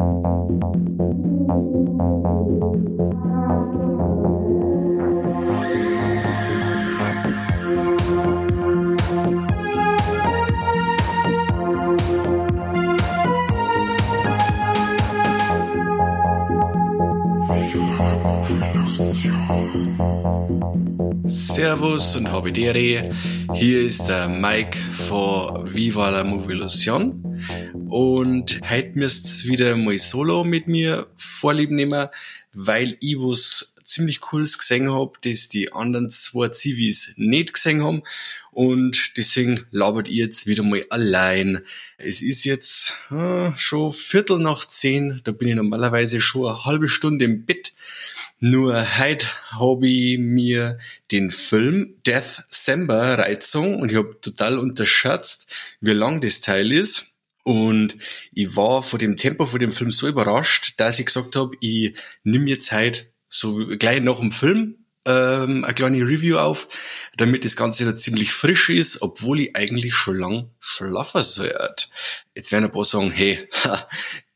Thank you. Servus und Habidere. Hier ist der Mike von Viva la Movilusion. Und heute müsst ihr wieder mal solo mit mir vorlieb nehmen, weil ich was ziemlich cooles gesehen hab, das die anderen zwei Zivis nicht gesehen haben. Und deswegen labert ihr jetzt wieder mal allein. Es ist jetzt äh, schon Viertel nach zehn. Da bin ich normalerweise schon eine halbe Stunde im Bett. Nur heute habe ich mir den Film Death Sember Reizung und ich habe total unterschätzt, wie lang das Teil ist. Und ich war vor dem Tempo von dem Film so überrascht, dass ich gesagt habe, ich nehme jetzt heute so gleich nach dem Film ähm, eine kleine Review auf, damit das Ganze da ziemlich frisch ist, obwohl ich eigentlich schon lang schlafen sollte. Jetzt werden ein paar sagen, hey,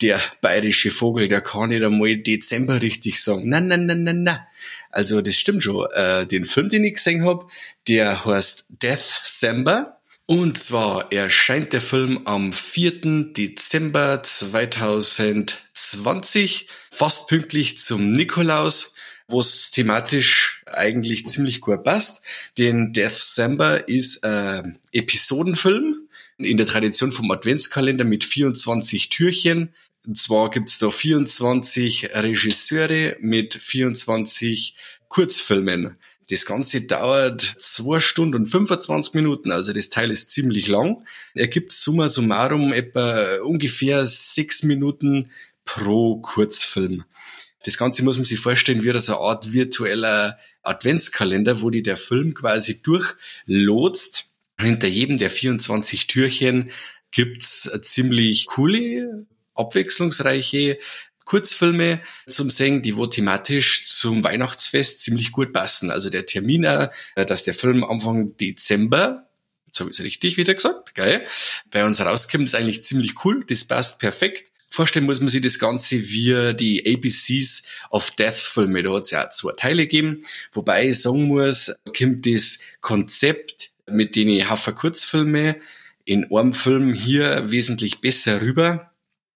der bayerische Vogel, der kann nicht einmal Dezember richtig sagen. Na, na, na, na, na. Also das stimmt schon. Äh, den Film, den ich gesehen habe, der heißt Death Sember. Und zwar erscheint der Film am 4. Dezember 2020, fast pünktlich zum Nikolaus wo es thematisch eigentlich ziemlich gut passt. Den December ist ein Episodenfilm in der Tradition vom Adventskalender mit 24 Türchen. Und zwar gibt's da 24 Regisseure mit 24 Kurzfilmen. Das Ganze dauert zwei Stunden und 25 Minuten, also das Teil ist ziemlich lang. Er gibt summa summarum etwa ungefähr sechs Minuten pro Kurzfilm. Das Ganze muss man sich vorstellen wie so eine Art virtueller Adventskalender, wo die der Film quasi durchlotst. Hinter jedem der 24 Türchen gibt's ziemlich coole, abwechslungsreiche Kurzfilme zum Singen, die wo thematisch zum Weihnachtsfest ziemlich gut passen. Also der Termin, äh, dass der Film Anfang Dezember Jetzt habe ich es richtig wieder gesagt, geil. Bei uns rauskommt, ist eigentlich ziemlich cool. Das passt perfekt. Vorstellen muss man sich das Ganze wie die ABCs of Death Filme. Da hat es ja auch zwei Teile gegeben. Wobei ich sagen muss, kommt das Konzept mit den Haffer Kurzfilme in einem Film hier wesentlich besser rüber.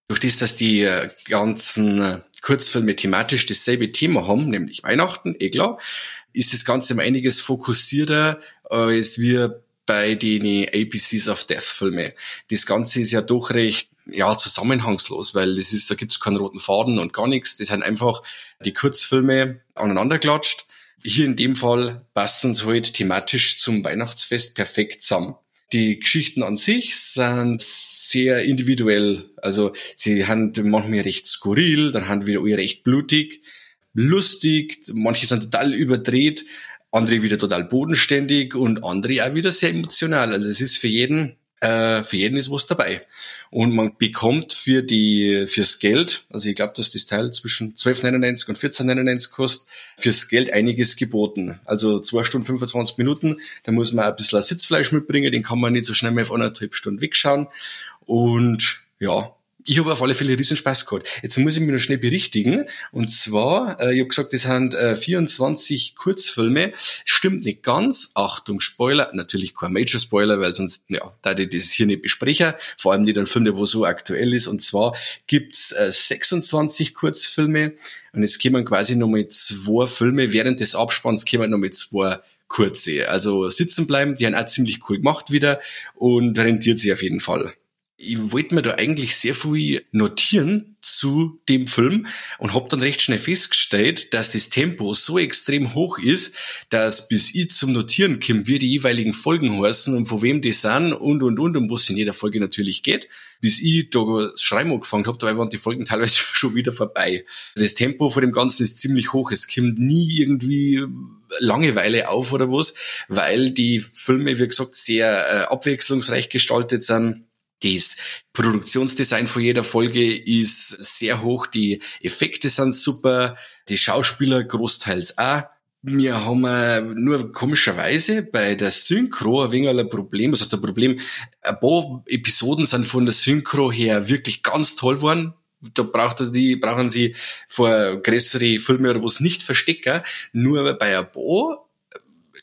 Durch das, dass die ganzen Kurzfilme thematisch dasselbe Thema haben, nämlich Weihnachten, eh klar, ist das Ganze um einiges fokussierter als wir bei den ABCs of Death Filme. Das Ganze ist ja doch recht ja, zusammenhangslos, weil das ist, da gibt's keinen roten Faden und gar nichts. Das sind einfach die Kurzfilme aneinanderklatscht. Hier in dem Fall passen sie halt thematisch zum Weihnachtsfest perfekt zusammen. Die Geschichten an sich sind sehr individuell. Also sie haben manchmal recht skurril, dann haben wieder alle recht blutig, lustig, manche sind total überdreht, andere wieder total bodenständig und andere auch wieder sehr emotional. Also es ist für jeden äh, für jeden ist was dabei. Und man bekommt für die, fürs Geld, also ich glaube, dass das Teil zwischen 12,99 und 14,99 kostet, fürs Geld einiges geboten. Also zwei Stunden 25 Minuten, da muss man ein bisschen Sitzfleisch mitbringen, den kann man nicht so schnell mehr auf anderthalb Stunden wegschauen. Und ja, ich habe auf alle Fälle riesen Spaß gehabt. Jetzt muss ich mich noch schnell berichtigen. Und zwar, äh, ich habe gesagt, das sind äh, 24 Kurzfilme. Stimmt nicht ganz. Achtung, Spoiler. Natürlich kein Major Spoiler, weil sonst, ja, da ich das hier nicht besprechen. Vor allem die dann Filme, wo so aktuell ist. Und zwar gibt's äh, 26 Kurzfilme. Und jetzt kommen quasi nochmal zwei Filme. Während des Abspanns kommen nochmal zwei kurze. Also sitzen bleiben, die haben auch ziemlich cool gemacht wieder und rentiert sich auf jeden Fall ich wollte mir da eigentlich sehr viel notieren zu dem Film und habe dann recht schnell festgestellt, dass das Tempo so extrem hoch ist, dass bis ich zum Notieren komme, wie die jeweiligen Folgen heißen und von wem die sind und und und, um was in jeder Folge natürlich geht, bis ich da das Schreiben angefangen habe, da waren die Folgen teilweise schon wieder vorbei. Das Tempo von dem Ganzen ist ziemlich hoch. Es kommt nie irgendwie Langeweile auf oder was, weil die Filme, wie gesagt, sehr äh, abwechslungsreich gestaltet sind das Produktionsdesign von jeder Folge ist sehr hoch, die Effekte sind super, die Schauspieler großteils auch. Wir haben äh, nur komischerweise bei der Synchro ein wenig ein Problem. Was heißt ein Problem? Ein paar Episoden sind von der Synchro her wirklich ganz toll geworden. Da braucht die, brauchen sie vor größere Filme oder was nicht verstecken. Nur bei ein paar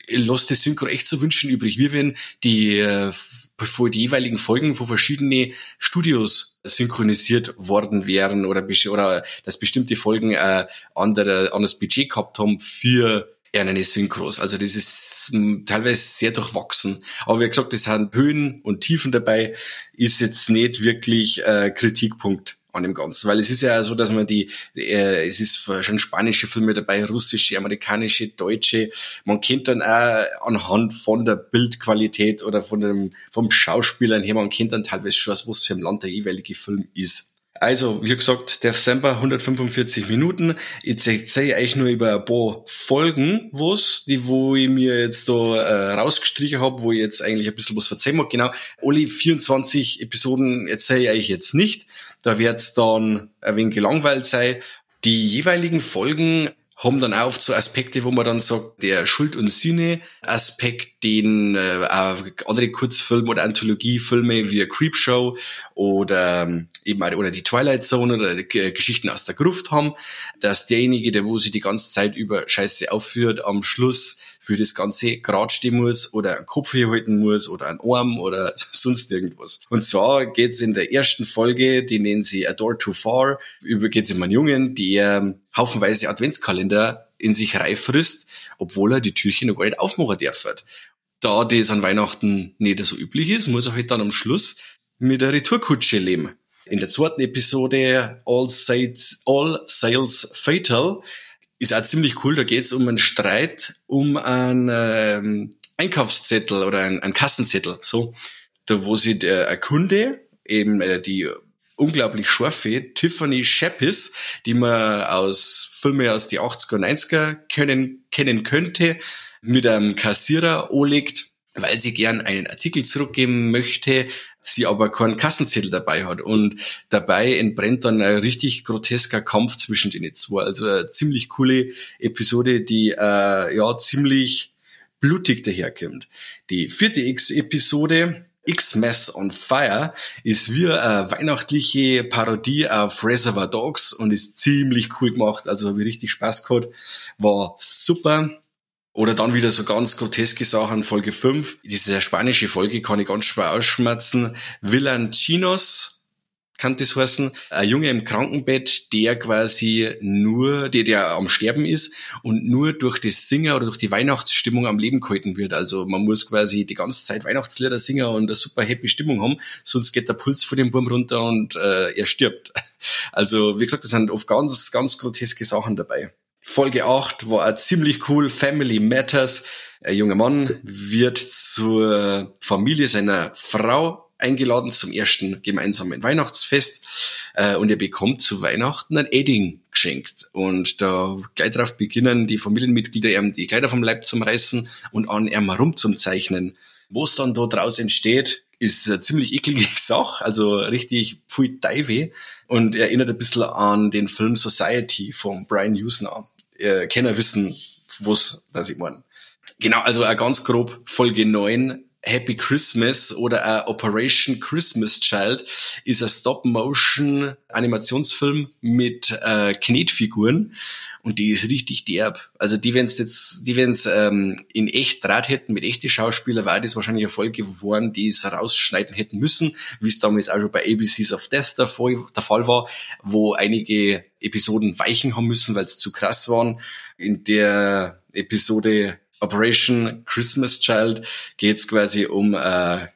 lässt das Synchro echt zu wünschen übrig. Wie wenn die, äh, bevor die jeweiligen Folgen von verschiedenen Studios synchronisiert worden wären oder, oder dass bestimmte Folgen äh, andere, anderes Budget gehabt haben für eine Synchros. Also das ist teilweise sehr durchwachsen. Aber wie gesagt, es sind Höhen und Tiefen dabei, ist jetzt nicht wirklich äh, Kritikpunkt an dem Ganzen. Weil es ist ja so, dass man die, äh, es ist schon spanische Filme dabei, russische, amerikanische, deutsche. Man kennt dann auch anhand von der Bildqualität oder von dem, vom Schauspielern her, man kennt dann teilweise schon, was für ein Land der jeweilige Film ist. Also, wie gesagt, December 145 Minuten. Jetzt erzähle ich euch nur über ein paar Folgen, was, die, wo ich mir jetzt da äh, rausgestrichen habe, wo ich jetzt eigentlich ein bisschen was erzählen mag. Genau, alle 24 Episoden erzähle ich euch jetzt nicht. Da wird es dann ein wenig gelangweilt sein. Die jeweiligen Folgen haben dann auch oft so Aspekte, wo man dann sagt, der Schuld- und Sühne-Aspekt, den äh, andere Kurzfilme oder Anthologiefilme wie Creepshow oder ähm, eben oder die Twilight Zone oder die Geschichten aus der Gruft haben, dass derjenige, der wo sich die ganze Zeit über Scheiße aufführt, am Schluss für das Ganze gerade stehen muss oder einen Kopf herhalten muss oder einen Arm oder sonst irgendwas. Und zwar geht's in der ersten Folge, die nennen sie A Door Too Far, über geht's um einen Jungen, der haufenweise Adventskalender in sich reifrisst, obwohl er die Türchen noch gar nicht aufmachen darf. Da das an Weihnachten nicht so üblich ist, muss er halt dann am Schluss mit der Retourkutsche leben. In der zweiten Episode All Sales, All Sales Fatal ist auch ziemlich cool. Da geht es um einen Streit, um einen ähm, Einkaufszettel oder einen, einen Kassenzettel. So, da wo sie der ein Kunde eben äh, die unglaublich scharfe Tiffany Shepis, die man aus Filmen aus die 80er und 90er können, kennen könnte, mit einem Kassierer anlegt, weil sie gern einen Artikel zurückgeben möchte, sie aber keinen Kassenzettel dabei hat. Und dabei entbrennt dann ein richtig grotesker Kampf zwischen den zwei. Also eine ziemlich coole Episode, die äh, ja ziemlich blutig daherkommt. Die vierte X-Episode X-Mess on Fire ist wie eine weihnachtliche Parodie auf Reservoir Dogs und ist ziemlich cool gemacht. Also habe ich richtig Spaß gehabt. War super. Oder dann wieder so ganz groteske Sachen, Folge 5. Diese spanische Folge kann ich ganz schwer ausschmerzen. Chinos kann das heißen. Ein Junge im Krankenbett, der quasi nur, der, der am Sterben ist und nur durch das Singen oder durch die Weihnachtsstimmung am Leben gehalten wird. Also man muss quasi die ganze Zeit Weihnachtslieder singen und eine super happy Stimmung haben, sonst geht der Puls von dem Wurm runter und äh, er stirbt. Also wie gesagt, das sind oft ganz, ganz groteske Sachen dabei. Folge 8 war auch ziemlich cool. Family Matters. Ein junger Mann wird zur Familie seiner Frau eingeladen zum ersten gemeinsamen Weihnachtsfest. Äh, und er bekommt zu Weihnachten ein Edding geschenkt. Und da gleich darauf beginnen die Familienmitglieder ihm die Kleider vom Leib zum reißen und an ihm herum zum zeichnen. Was dann da draus entsteht, ist eine ziemlich eklige Sache, also richtig pfui Dive und erinnert ein bisschen an den Film Society von Brian Usner äh, Kenner wissen, was das ich meine. Genau, also ganz grob Folge 9 Happy Christmas oder Operation Christmas Child ist ein Stop-Motion-Animationsfilm mit äh, Knetfiguren und die ist richtig derb. Also die, wenn's jetzt, die wenn's ähm, in echt Draht hätten mit echten Schauspielern, war das wahrscheinlich eine Folge geworden, die es rausschneiden hätten müssen, wie es damals auch schon bei ABCs of Death der Fall, der Fall war, wo einige Episoden weichen haben müssen, weil es zu krass waren. In der Episode Operation Christmas Child geht es quasi um äh,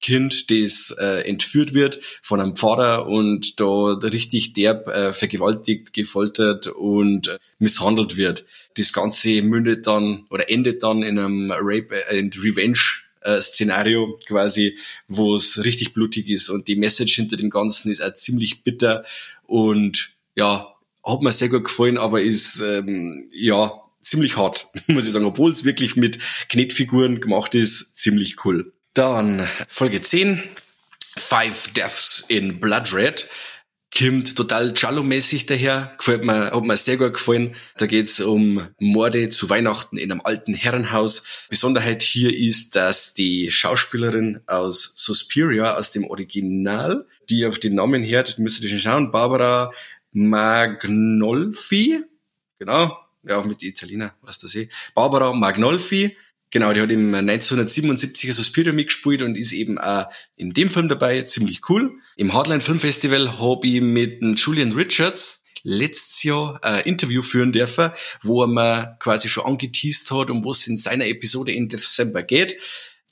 Kind, das äh, entführt wird von einem Pfarrer und da richtig derb äh, vergewaltigt, gefoltert und äh, misshandelt wird. Das Ganze mündet dann oder endet dann in einem Rape and Revenge äh, Szenario quasi, wo es richtig blutig ist und die Message hinter dem Ganzen ist auch ziemlich bitter und ja, hat mir sehr gut gefallen, aber ist ähm, ja ziemlich hart, muss ich sagen, obwohl es wirklich mit Knetfiguren gemacht ist, ziemlich cool. Dann Folge 10, Five Deaths in Blood Red. kommt total Cello-mäßig daher, gefällt mir, hat mir sehr gut gefallen. Da geht's um Morde zu Weihnachten in einem alten Herrenhaus. Besonderheit hier ist, dass die Schauspielerin aus Suspiria, aus dem Original, die auf den Namen hört, müsst ihr schon schauen, Barbara Magnolfi, genau, ja, mit Italiener, was das eh, Barbara Magnolfi, Genau, die hat im 1977er Suspiria mitgespielt und ist eben auch in dem Film dabei, ziemlich cool. Im Hardline Film Festival habe ich mit Julian Richards letztes Jahr ein Interview führen dürfen, wo er mir quasi schon angeteased hat, um was in seiner Episode in Dezember geht.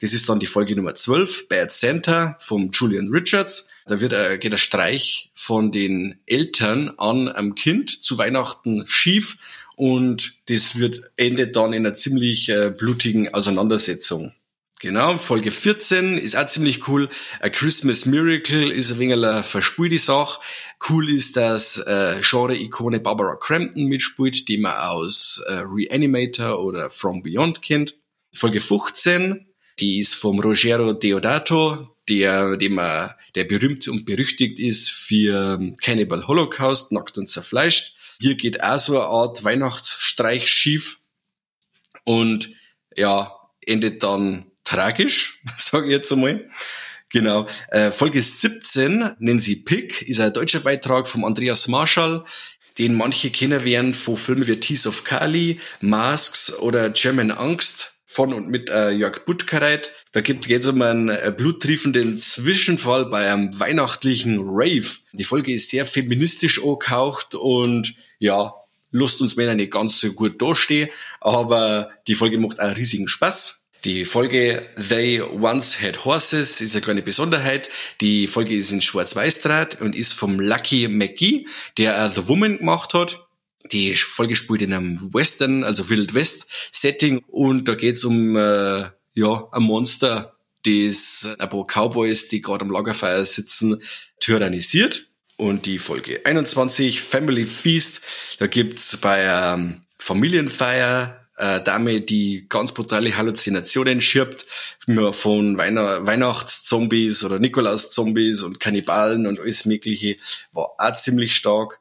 Das ist dann die Folge Nummer 12, Bad Santa vom Julian Richards. Da wird er, geht der Streich von den Eltern an am Kind zu Weihnachten schief und das wird endet dann in einer ziemlich äh, blutigen Auseinandersetzung. Genau, Folge 14 ist auch ziemlich cool. A Christmas Miracle ist ein wenig eine verspielte Sache. Cool ist, dass äh, Genre-Ikone Barbara Crampton mitspielt, die man aus äh, Reanimator oder From Beyond kennt. Folge 15, die ist vom Rogero Deodato, der, dem er, der berühmt und berüchtigt ist für Cannibal Holocaust, nackt und zerfleischt. Hier geht auch so eine Art Weihnachtsstreich schief und ja, endet dann tragisch, sage ich jetzt einmal. Genau. Äh, Folge 17 nennen sie Pick, ist ein deutscher Beitrag vom Andreas Marschall, den manche kennen werden von Filmen wie Tease of Kali, Masks oder German Angst von und mit äh, Jörg Buttgereit. Da gibt es um einen äh, bluttriefenden Zwischenfall bei einem weihnachtlichen Rave. Die Folge ist sehr feministisch angehaucht und ja, Lust uns Männer nicht ganz so gut dastehen, aber die Folge macht auch riesigen Spaß. Die Folge They Once Had Horses ist eine kleine Besonderheit. Die Folge ist in Schwarz-Weiß-Draht und ist vom Lucky McGee, der The Woman gemacht hat. Die Folge spielt in einem Western, also Wild West Setting und da geht's um äh, ja ein Monster, das ein paar Cowboys, die gerade am Lagerfeuer sitzen, tyrannisiert. Und die Folge 21, Family Feast, da gibt's bei ähm, Familienfeier äh, Dame, die ganz brutale Halluzinationen schirbt, von Weihn Weihnachtszombies oder Nikolaus-Zombies und Kannibalen und alles mögliche, war auch ziemlich stark.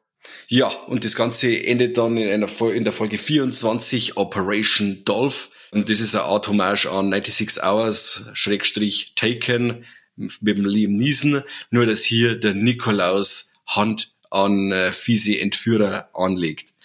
Ja, und das Ganze endet dann in, einer, in der Folge 24 Operation Dolph. Und das ist eine Art Hommage an 96 Hours, Schrägstrich Taken, mit dem Liam Neeson, nur dass hier der Nikolaus Hand an äh, fiese Entführer anlegt.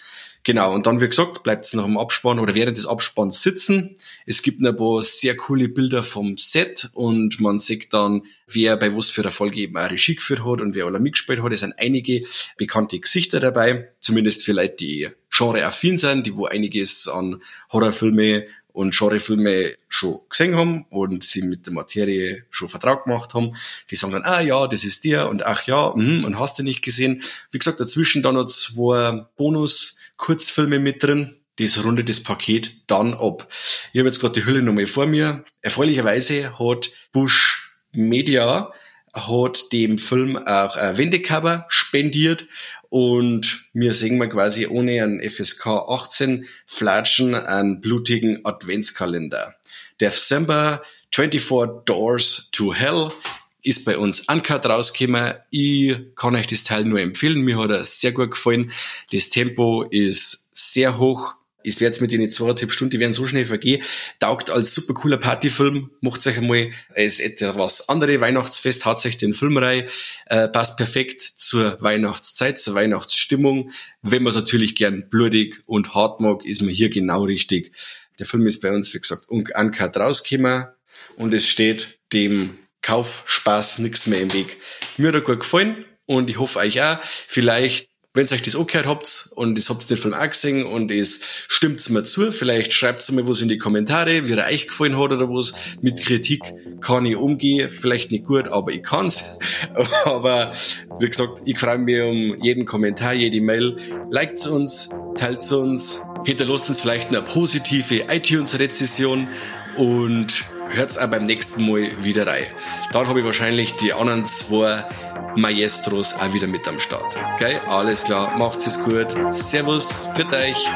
Genau, und dann, wie gesagt, bleibt es noch im Abspann oder während des Abspanns sitzen. Es gibt ein paar sehr coole Bilder vom Set und man sieht dann, wer bei was für der Folge eben auch Regie geführt hat und wer alle mitgespielt hat. Es sind einige bekannte Gesichter dabei, zumindest Leute, die genre-affin sind, die wo einiges an Horrorfilme und Genrefilme schon gesehen haben und sie mit der Materie schon Vertrag gemacht haben. Die sagen dann, ah ja, das ist der und ach ja, mh, und hast du nicht gesehen. Wie gesagt, dazwischen dann noch zwei Bonus-Kurzfilme mit drin. Das rundet das Paket dann ab. Ich habe jetzt gerade die Hülle nochmal vor mir. Erfreulicherweise hat Bush Media hat dem Film auch ein Wendecover spendiert und wir sehen mal quasi ohne einen FSK 18 flatschen einen blutigen Adventskalender. December 24 Doors to Hell ist bei uns uncut rausgekommen. Ich kann euch das Teil nur empfehlen. Mir hat er sehr gut gefallen. Das Tempo ist sehr hoch. Es wird mit den zweieinhalb Stunden, die werden so schnell vergehen. Taugt als super cooler Partyfilm. Macht euch einmal, es ist etwas andere Weihnachtsfest, hat sich den Film rein, äh, passt perfekt zur Weihnachtszeit, zur Weihnachtsstimmung. Wenn man es natürlich gern blutig und hart mag, ist man hier genau richtig. Der Film ist bei uns, wie gesagt, uncut rausgekommen und es steht dem Kaufspaß nichts mehr im Weg. Mir hat er gut gefallen und ich hoffe euch auch. Vielleicht wenn euch das angehört habt und das habt ihr Film auch gesehen und es stimmt's mir zu, vielleicht schreibt's mir was in die Kommentare, wie er euch gefallen hat oder was. Mit Kritik kann ich umgehen, vielleicht nicht gut, aber ich kann's. aber wie gesagt, ich freue mich um jeden Kommentar, jede Mail. Liked uns, teilt uns, hinterlasst uns vielleicht eine positive iTunes-Rezession und hört's auch beim nächsten Mal wieder rein. Dann habe ich wahrscheinlich die anderen zwei Maestros auch wieder mit am Start. Okay, alles klar, macht's es gut. Servus, für euch.